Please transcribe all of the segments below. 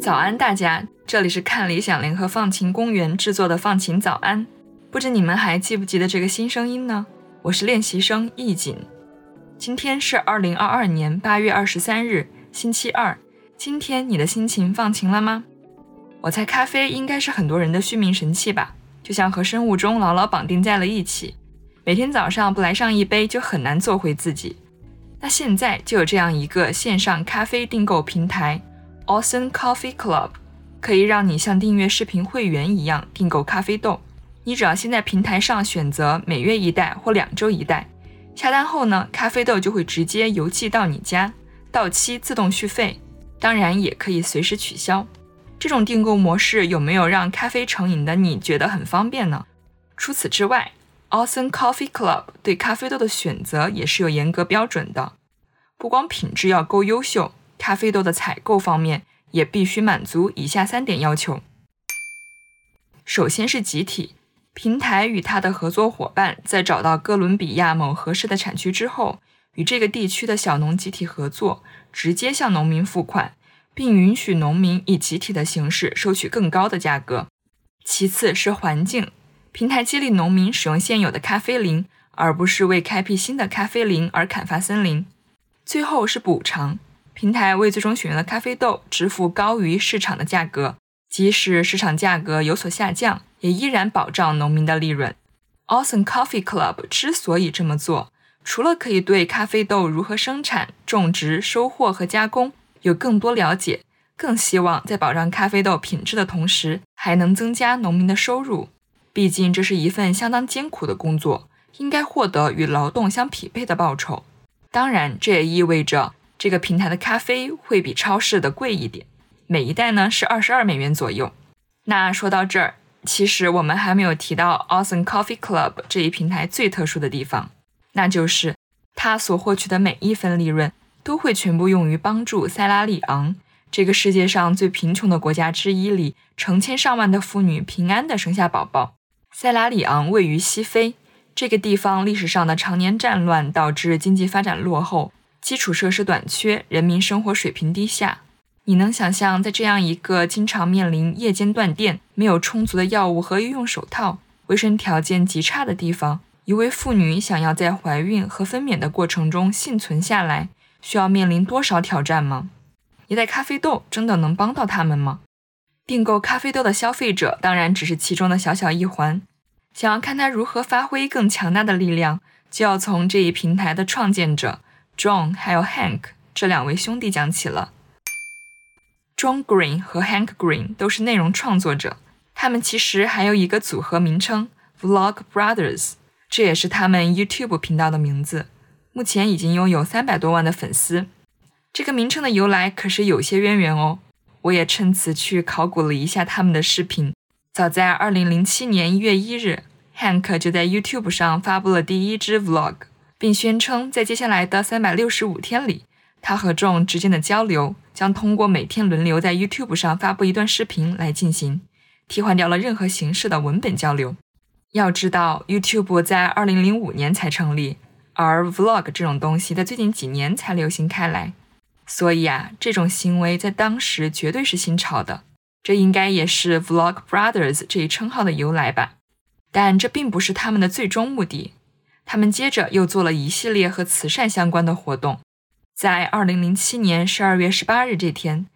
早安，大家！这里是看理想联合放晴公园制作的放晴早安。不知你们还记不记得这个新声音呢？我是练习生易锦。今天是二零二二年八月二十三日，星期二。今天你的心情放晴了吗？我猜咖啡应该是很多人的续命神器吧，就像和生物钟牢牢绑定在了一起。每天早上不来上一杯，就很难做回自己。那现在就有这样一个线上咖啡订购平台。Awesome Coffee Club 可以让你像订阅视频会员一样订购咖啡豆。你只要先在平台上选择每月一袋或两周一袋，下单后呢，咖啡豆就会直接邮寄到你家，到期自动续费。当然也可以随时取消。这种订购模式有没有让咖啡成瘾的你觉得很方便呢？除此之外，Awesome Coffee Club 对咖啡豆的选择也是有严格标准的，不光品质要够优秀。咖啡豆的采购方面也必须满足以下三点要求：首先是集体平台与他的合作伙伴在找到哥伦比亚某合适的产区之后，与这个地区的小农集体合作，直接向农民付款，并允许农民以集体的形式收取更高的价格。其次是环境，平台激励农民使用现有的咖啡林，而不是为开辟新的咖啡林而砍伐森林。最后是补偿。平台为最终选用的咖啡豆支付高于市场的价格，即使市场价格有所下降，也依然保障农民的利润。Awesome Coffee Club 之所以这么做，除了可以对咖啡豆如何生产、种植、收获和加工有更多了解，更希望在保障咖啡豆品质的同时，还能增加农民的收入。毕竟这是一份相当艰苦的工作，应该获得与劳动相匹配的报酬。当然，这也意味着。这个平台的咖啡会比超市的贵一点，每一袋呢是二十二美元左右。那说到这儿，其实我们还没有提到 Awesome Coffee Club 这一平台最特殊的地方，那就是他所获取的每一分利润都会全部用于帮助塞拉利昂这个世界上最贫穷的国家之一里成千上万的妇女平安地生下宝宝。塞拉里昂位于西非，这个地方历史上的常年战乱导致经济发展落后。基础设施短缺，人民生活水平低下。你能想象，在这样一个经常面临夜间断电、没有充足的药物和医用手套、卫生条件极差的地方，一位妇女想要在怀孕和分娩的过程中幸存下来，需要面临多少挑战吗？一袋咖啡豆真的能帮到他们吗？订购咖啡豆的消费者当然只是其中的小小一环。想要看他如何发挥更强大的力量，就要从这一平台的创建者。John 还有 Hank 这两位兄弟讲起了。John Green 和 Hank Green 都是内容创作者，他们其实还有一个组合名称 Vlog Brothers，这也是他们 YouTube 频道的名字。目前已经拥有三百多万的粉丝。这个名称的由来可是有些渊源哦。我也趁此去考古了一下他们的视频。早在2007年1月1日，Hank 就在 YouTube 上发布了第一支 Vlog。并宣称，在接下来的三百六十五天里，他和 John 之间的交流将通过每天轮流在 YouTube 上发布一段视频来进行，替换掉了任何形式的文本交流。要知道，YouTube 在二零零五年才成立，而 Vlog 这种东西在最近几年才流行开来，所以啊，这种行为在当时绝对是新潮的。这应该也是 Vlog Brothers 这一称号的由来吧？但这并不是他们的最终目的。他们接着又做了一系列和慈善相关的活动。在2007年12月18日这天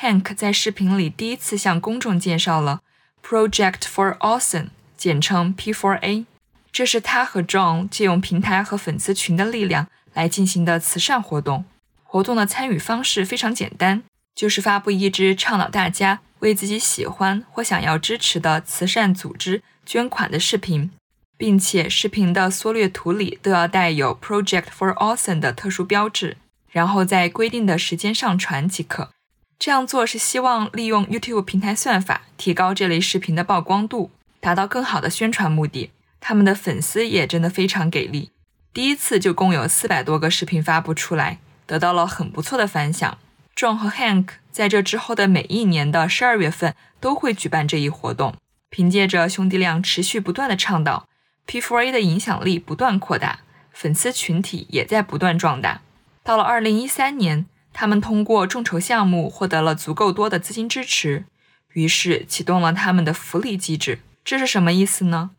，Hank 在视频里第一次向公众介绍了 Project for Awesome，简称 P4A。这是他和 John 借用平台和粉丝群的力量来进行的慈善活动。活动的参与方式非常简单，就是发布一支倡导大家为自己喜欢或想要支持的慈善组织捐款的视频。并且视频的缩略图里都要带有 Project for Awesome 的特殊标志，然后在规定的时间上传即可。这样做是希望利用 YouTube 平台算法提高这类视频的曝光度，达到更好的宣传目的。他们的粉丝也真的非常给力，第一次就共有四百多个视频发布出来，得到了很不错的反响。John 和 Hank 在这之后的每一年的十二月份都会举办这一活动。凭借着兄弟俩持续不断的倡导，P4A 的影响力不断扩大，粉丝群体也在不断壮大。到了二零一三年，他们通过众筹项目获得了足够多的资金支持，于是启动了他们的福利机制。这是什么意思呢？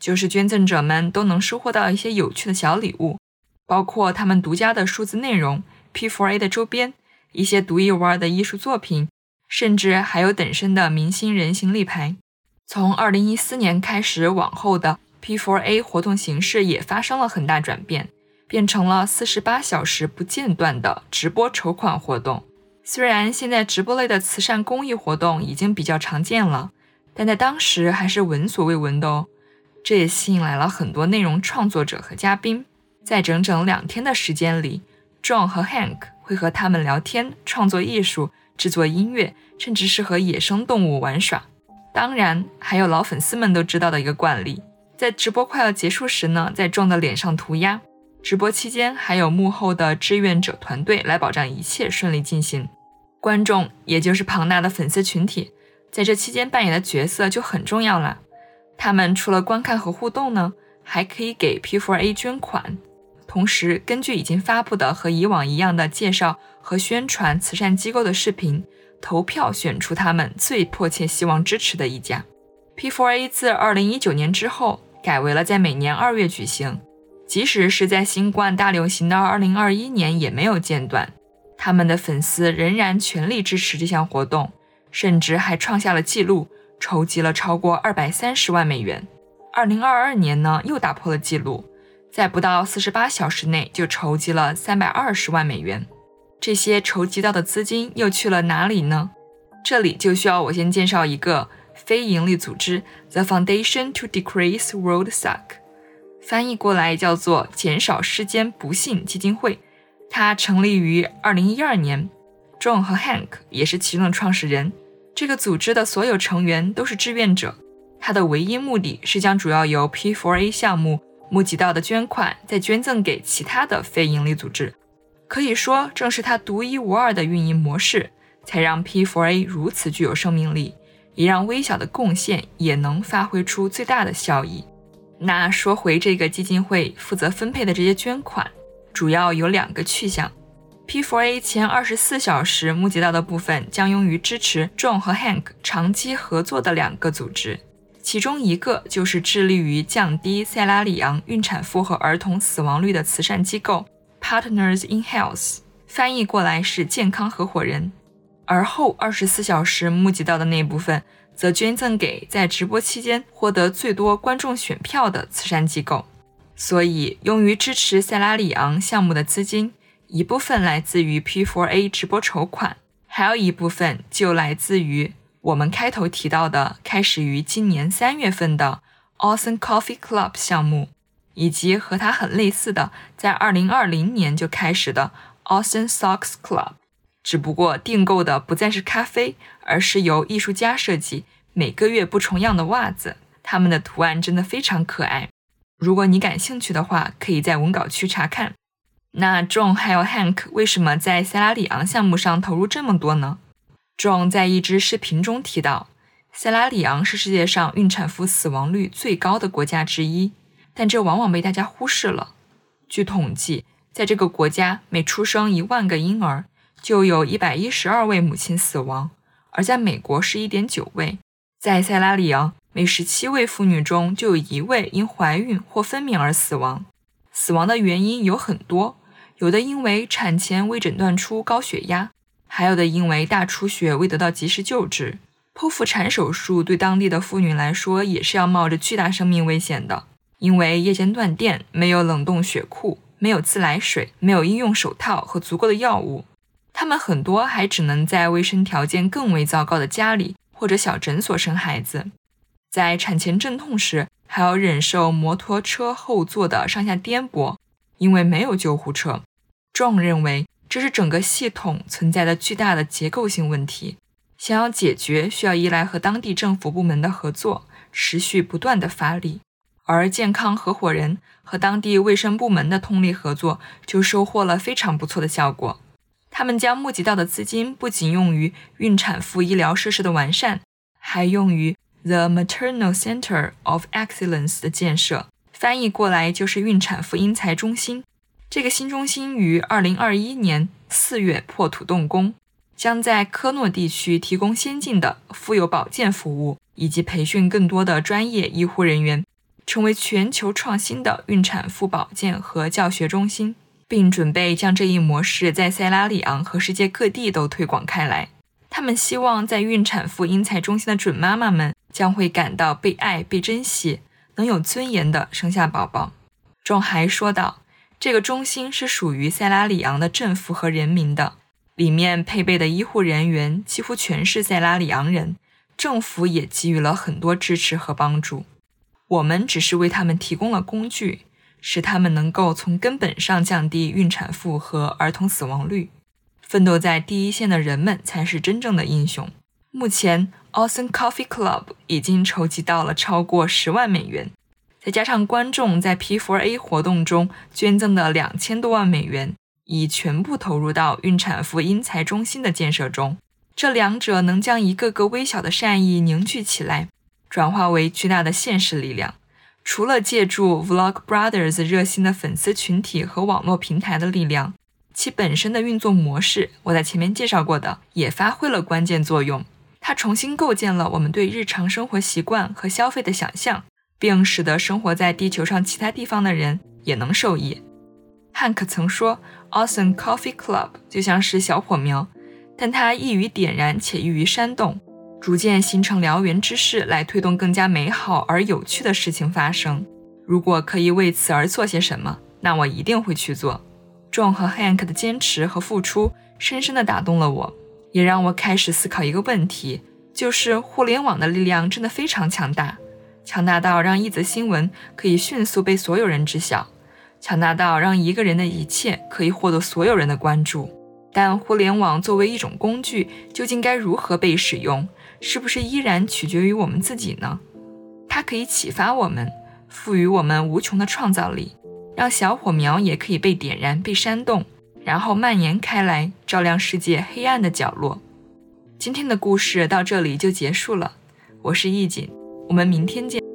就是捐赠者们都能收获到一些有趣的小礼物，包括他们独家的数字内容、P4A 的周边。一些独一无二的艺术作品，甚至还有等身的明星人形立牌。从2014年开始往后的 P4A 活动形式也发生了很大转变，变成了48小时不间断的直播筹款活动。虽然现在直播类的慈善公益活动已经比较常见了，但在当时还是闻所未闻的哦。这也吸引来了很多内容创作者和嘉宾，在整整两天的时间里，John 和 Hank。会和他们聊天、创作艺术、制作音乐，甚至是和野生动物玩耍。当然，还有老粉丝们都知道的一个惯例，在直播快要结束时呢，在壮的脸上涂鸦。直播期间，还有幕后的志愿者团队来保障一切顺利进行。观众，也就是庞大的粉丝群体，在这期间扮演的角色就很重要了。他们除了观看和互动呢，还可以给 P4A 捐款。同时，根据已经发布的和以往一样的介绍和宣传慈善机构的视频，投票选出他们最迫切希望支持的一家。P4A 自2019年之后改为了在每年二月举行，即使是在新冠大流行的2021年也没有间断。他们的粉丝仍然全力支持这项活动，甚至还创下了纪录，筹集了超过230万美元。2022年呢，又打破了纪录。在不到四十八小时内就筹集了三百二十万美元，这些筹集到的资金又去了哪里呢？这里就需要我先介绍一个非营利组织 The Foundation to Decrease World Suck，翻译过来叫做减少世间不幸基金会。它成立于二零一二年，John 和 Hank 也是其中的创始人。这个组织的所有成员都是志愿者，它的唯一目的是将主要由 P4A 项目。募集到的捐款再捐赠给其他的非营利组织，可以说正是它独一无二的运营模式，才让 P4A 如此具有生命力，也让微小的贡献也能发挥出最大的效益。那说回这个基金会负责分配的这些捐款，主要有两个去向。P4A 前二十四小时募集到的部分将用于支持 John 和 Hank 长期合作的两个组织。其中一个就是致力于降低塞拉利昂孕产妇和儿童死亡率的慈善机构 Partners in Health，翻译过来是健康合伙人。而后二十四小时募集到的那部分，则捐赠给在直播期间获得最多观众选票的慈善机构。所以，用于支持塞拉利昂项目的资金，一部分来自于 P4A 直播筹款，还有一部分就来自于。我们开头提到的，开始于今年三月份的 Austin Coffee Club 项目，以及和它很类似的，在二零二零年就开始的 Austin Socks Club，只不过订购的不再是咖啡，而是由艺术家设计，每个月不重样的袜子，它们的图案真的非常可爱。如果你感兴趣的话，可以在文稿区查看。那 John 还有 Hank 为什么在塞拉里昂项目上投入这么多呢？John 在一支视频中提到，塞拉利昂是世界上孕产妇死亡率最高的国家之一，但这往往被大家忽视了。据统计，在这个国家，每出生一万个婴儿，就有一百一十二位母亲死亡；而在美国是一点九位。在塞拉利昂，每十七位妇女中就有一位因怀孕或分娩而死亡。死亡的原因有很多，有的因为产前未诊断出高血压。还有的因为大出血未得到及时救治，剖腹产手术对当地的妇女来说也是要冒着巨大生命危险的。因为夜间断电，没有冷冻血库，没有自来水，没有医用手套和足够的药物，他们很多还只能在卫生条件更为糟糕的家里或者小诊所生孩子。在产前阵痛时，还要忍受摩托车后座的上下颠簸，因为没有救护车。John 认为。这是整个系统存在的巨大的结构性问题，想要解决，需要依赖和当地政府部门的合作，持续不断的发力。而健康合伙人和当地卫生部门的通力合作，就收获了非常不错的效果。他们将募集到的资金不仅用于孕产妇医疗设施的完善，还用于 The Maternal Center of Excellence 的建设，翻译过来就是孕产妇因材中心。这个新中心于2021年4月破土动工，将在科诺地区提供先进的妇幼保健服务，以及培训更多的专业医护人员，成为全球创新的孕产妇保健和教学中心。并准备将这一模式在塞拉利昂和世界各地都推广开来。他们希望在孕产妇英才中心的准妈妈们将会感到被爱、被珍惜，能有尊严的生下宝宝。仲还说道：“这个中心是属于塞拉利昂的政府和人民的，里面配备的医护人员几乎全是塞拉利昂人，政府也给予了很多支持和帮助。我们只是为他们提供了工具。”使他们能够从根本上降低孕产妇和儿童死亡率。奋斗在第一线的人们才是真正的英雄。目前，Awesome Coffee Club 已经筹集到了超过十万美元，再加上观众在 P4A 活动中捐赠的两千多万美元，已全部投入到孕产妇因材中心的建设中。这两者能将一个个微小的善意凝聚起来，转化为巨大的现实力量。除了借助 Vlog Brothers 热心的粉丝群体和网络平台的力量，其本身的运作模式，我在前面介绍过的，也发挥了关键作用。它重新构建了我们对日常生活习惯和消费的想象，并使得生活在地球上其他地方的人也能受益。汉克曾说：“Awesome Coffee Club 就像是小火苗，但它易于点燃且易于煽动。”逐渐形成燎原之势，来推动更加美好而有趣的事情发生。如果可以为此而做些什么，那我一定会去做。John 和 Hank 的坚持和付出深深地打动了我，也让我开始思考一个问题：就是互联网的力量真的非常强大，强大到让一则新闻可以迅速被所有人知晓，强大到让一个人的一切可以获得所有人的关注。但互联网作为一种工具，究竟该如何被使用？是不是依然取决于我们自己呢？它可以启发我们，赋予我们无穷的创造力，让小火苗也可以被点燃、被煽动，然后蔓延开来，照亮世界黑暗的角落。今天的故事到这里就结束了，我是易锦，我们明天见。